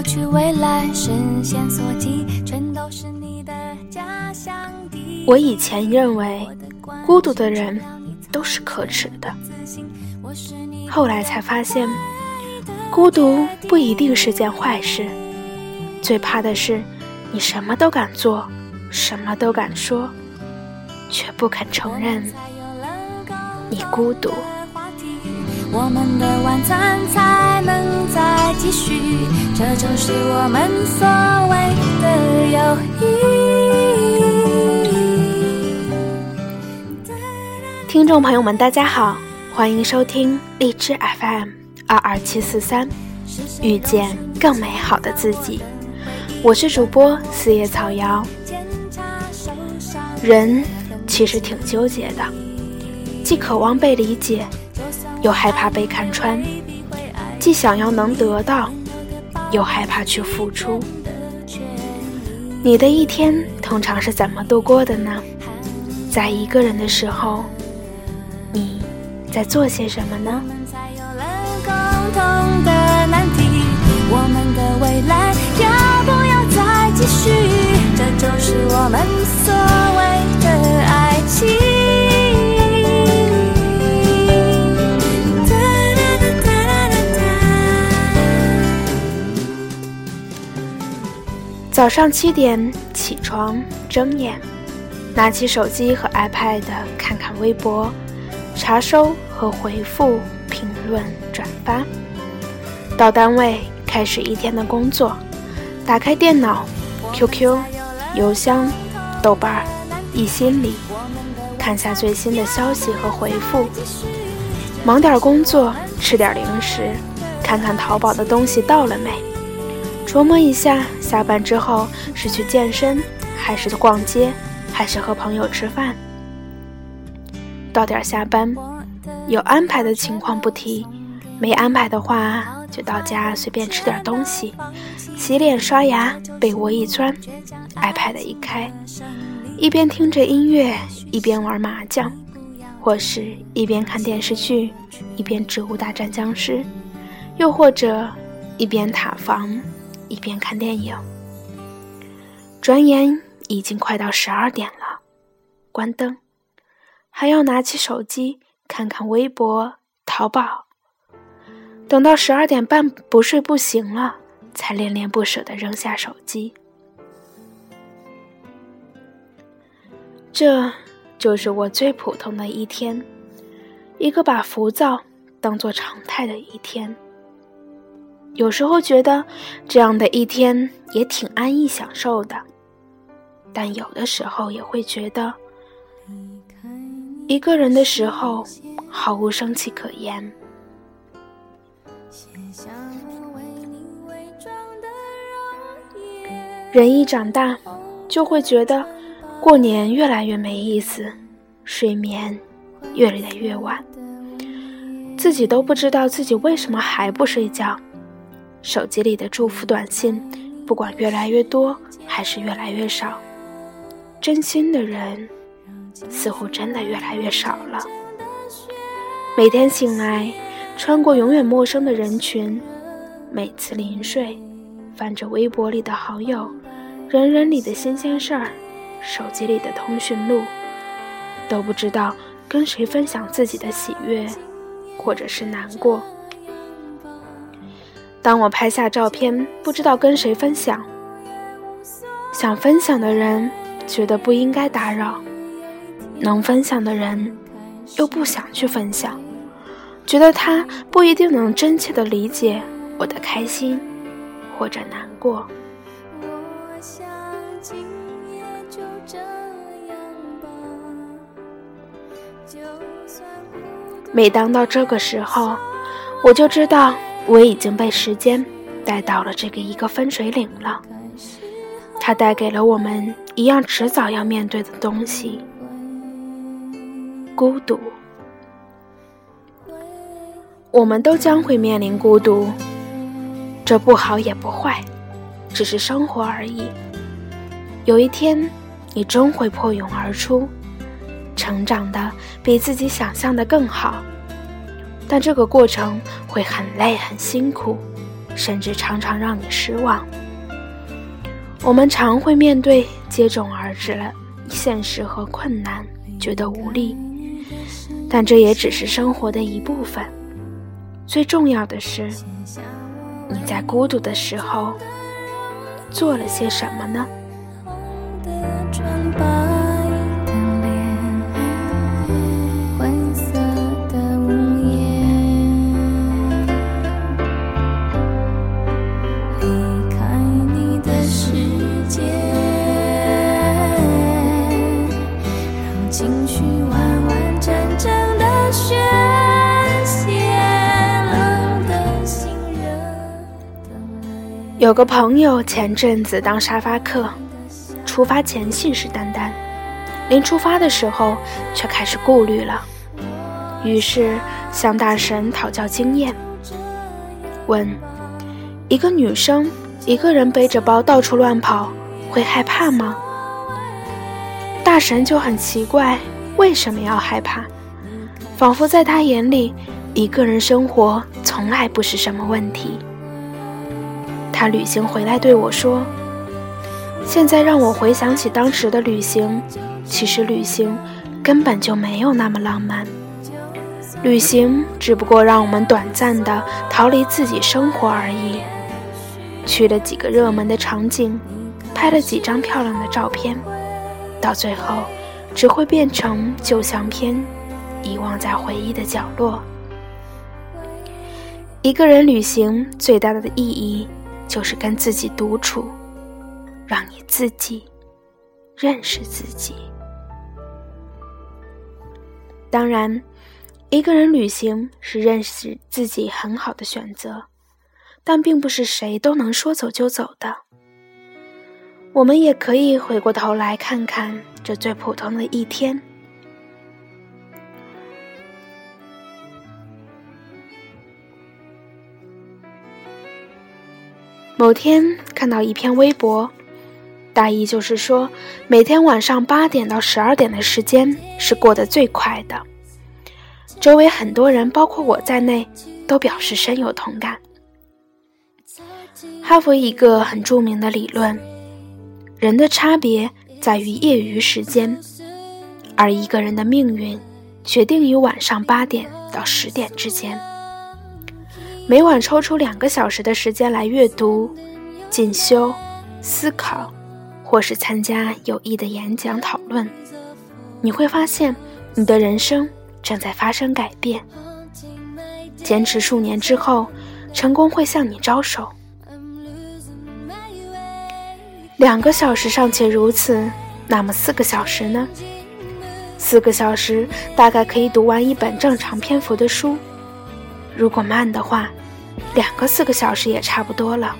过去未来，视线所及，全都是你的家乡。我以前认为，孤独的人都是可耻的，后来才发现，孤独不一定是件坏事。最怕的是，你什么都敢做，什么都敢说，却不肯承认你孤独。我们的晚餐才能再继续，这就是我们所谓的友谊。听众朋友们，大家好，欢迎收听荔枝 FM 二二七四三，遇见更美好的自己。我是主播四叶草瑶。人其实挺纠结的，既渴望被理解。又害怕被看穿，既想要能得到，又害怕去付出。你的一天通常是怎么度过的呢？在一个人的时候，你在做些什么呢？我们的未来要不要再继续？这就是我们早上七点起床，睁眼，拿起手机和 iPad 看看微博，查收和回复评论转发。到单位开始一天的工作，打开电脑，QQ、邮箱、豆瓣、易心理，看下最新的消息和回复。忙点工作，吃点零食，看看淘宝的东西到了没。琢磨一下，下班之后是去健身，还是逛街，还是和朋友吃饭？到点下班，有安排的情况不提，没安排的话就到家随便吃点东西，洗脸刷牙，被窝一钻，iPad 一开，一边听着音乐，一边玩麻将，或是一边看电视剧，一边植物大战僵尸，又或者一边塔防。一边看电影，转眼已经快到十二点了。关灯，还要拿起手机看看微博、淘宝。等到十二点半不睡不行了，才恋恋不舍的扔下手机。这就是我最普通的一天，一个把浮躁当做常态的一天。有时候觉得这样的一天也挺安逸享受的，但有的时候也会觉得，一个人的时候毫无生气可言。人一长大，就会觉得过年越来越没意思，睡眠越来越晚，自己都不知道自己为什么还不睡觉。手机里的祝福短信，不管越来越多还是越来越少，真心的人似乎真的越来越少了。每天醒来，穿过永远陌生的人群，每次临睡，翻着微博里的好友，人人里的新鲜事儿，手机里的通讯录，都不知道跟谁分享自己的喜悦，或者是难过。当我拍下照片，不知道跟谁分享。想分享的人觉得不应该打扰，能分享的人又不想去分享，觉得他不一定能真切的理解我的开心或者难过。每当到这个时候，我就知道。我已经被时间带到了这个一个分水岭了，它带给了我们一样迟早要面对的东西——孤独。我们都将会面临孤独，这不好也不坏，只是生活而已。有一天，你终会破蛹而出，成长的比自己想象的更好。但这个过程会很累很辛苦，甚至常常让你失望。我们常会面对接踵而至的现实和困难，觉得无力，但这也只是生活的一部分。最重要的是，你在孤独的时候做了些什么呢？有个朋友前阵子当沙发客，出发前信誓旦旦，临出发的时候却开始顾虑了，于是向大神讨教经验，问：一个女生一个人背着包到处乱跑，会害怕吗？大神就很奇怪，为什么要害怕？仿佛在他眼里，一个人生活从来不是什么问题。他旅行回来对我说：“现在让我回想起当时的旅行，其实旅行根本就没有那么浪漫。旅行只不过让我们短暂的逃离自己生活而已，去了几个热门的场景，拍了几张漂亮的照片，到最后只会变成旧相片，遗忘在回忆的角落。一个人旅行最大的意义。”就是跟自己独处，让你自己认识自己。当然，一个人旅行是认识自己很好的选择，但并不是谁都能说走就走的。我们也可以回过头来看看这最普通的一天。某天看到一篇微博，大意就是说，每天晚上八点到十二点的时间是过得最快的。周围很多人，包括我在内，都表示深有同感。哈佛一个很著名的理论：人的差别在于业余时间，而一个人的命运决定于晚上八点到十点之间。每晚抽出两个小时的时间来阅读、进修、思考，或是参加有益的演讲讨论，你会发现你的人生正在发生改变。坚持数年之后，成功会向你招手。两个小时尚且如此，那么四个小时呢？四个小时大概可以读完一本正常篇幅的书，如果慢的话。两个四个小时也差不多了。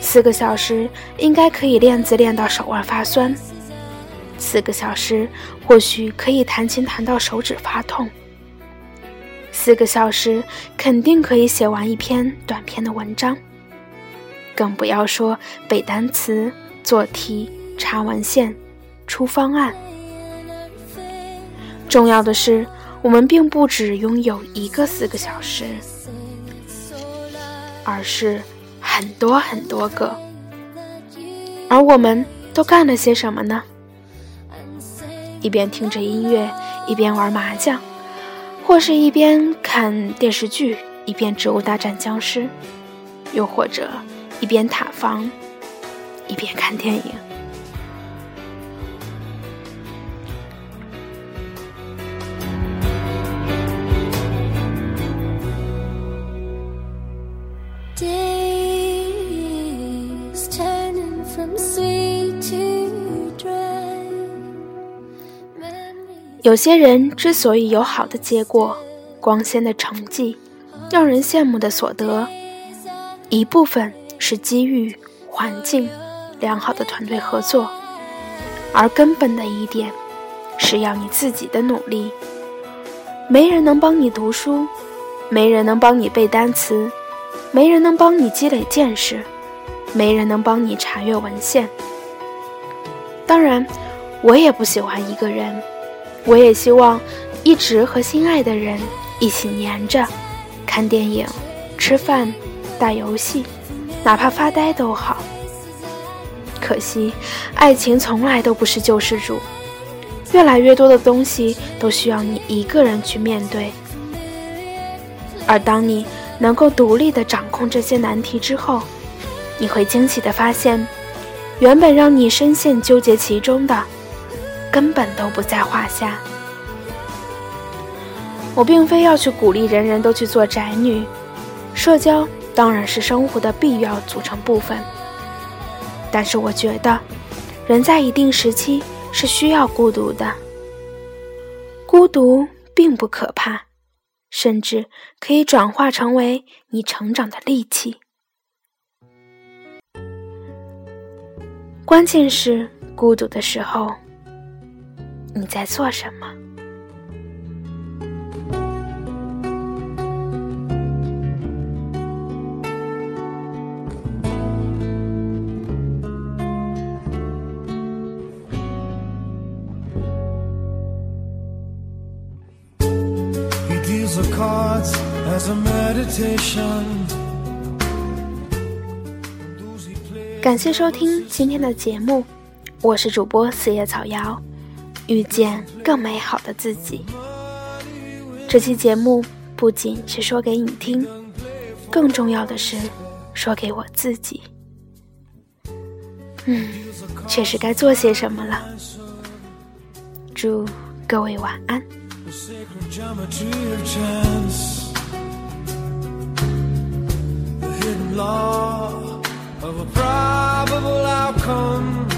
四个小时应该可以练字练到手腕发酸，四个小时或许可以弹琴弹到手指发痛，四个小时肯定可以写完一篇短篇的文章，更不要说背单词、做题、查文献、出方案。重要的是，我们并不只拥有一个四个小时。而是很多很多个，而我们都干了些什么呢？一边听着音乐，一边玩麻将，或是一边看电视剧，一边植物大战僵尸，又或者一边塔防，一边看电影。有些人之所以有好的结果、光鲜的成绩、让人羡慕的所得，一部分是机遇、环境、良好的团队合作，而根本的一点是要你自己的努力。没人能帮你读书，没人能帮你背单词，没人能帮你积累见识，没人能帮你查阅文献。当然，我也不喜欢一个人。我也希望一直和心爱的人一起黏着，看电影、吃饭、打游戏，哪怕发呆都好。可惜，爱情从来都不是救世主，越来越多的东西都需要你一个人去面对。而当你能够独立的掌控这些难题之后，你会惊喜的发现，原本让你深陷纠结其中的，根本都不在话下。我并非要去鼓励人人都去做宅女，社交当然是生活的必要组成部分。但是我觉得，人在一定时期是需要孤独的，孤独并不可怕。甚至可以转化成为你成长的利器。关键是孤独的时候，你在做什么？感谢收听今天的节目，我是主播四叶草瑶，遇见更美好的自己。这期节目不仅是说给你听，更重要的是说给我自己。嗯，确实该做些什么了。祝各位晚安。The law of a probable outcome.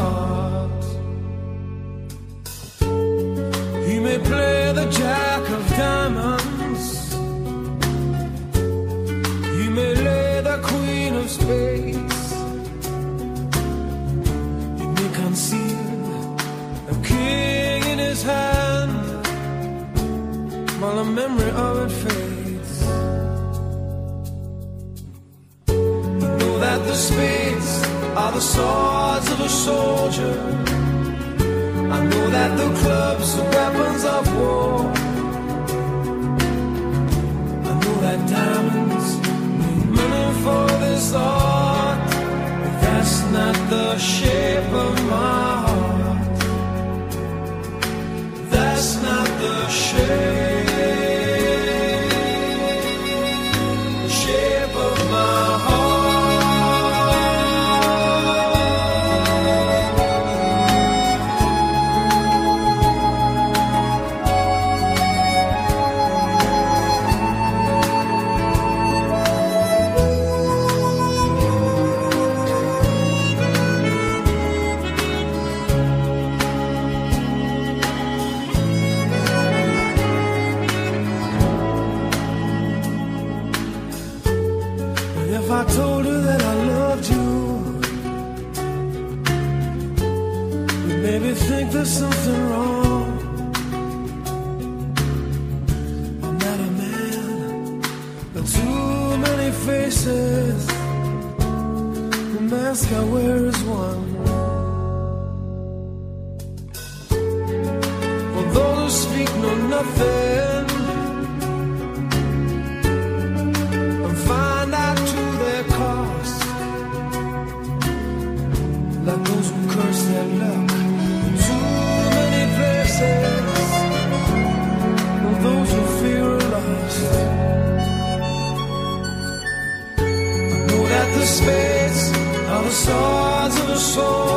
Play the jack of diamonds, You may lay the queen of spades, You may conceal a king in his hand while the memory of it fades. Oh that the spades are the swords of a soldier. I know that the clubs are weapons mask I wear is one. For those who speak know nothing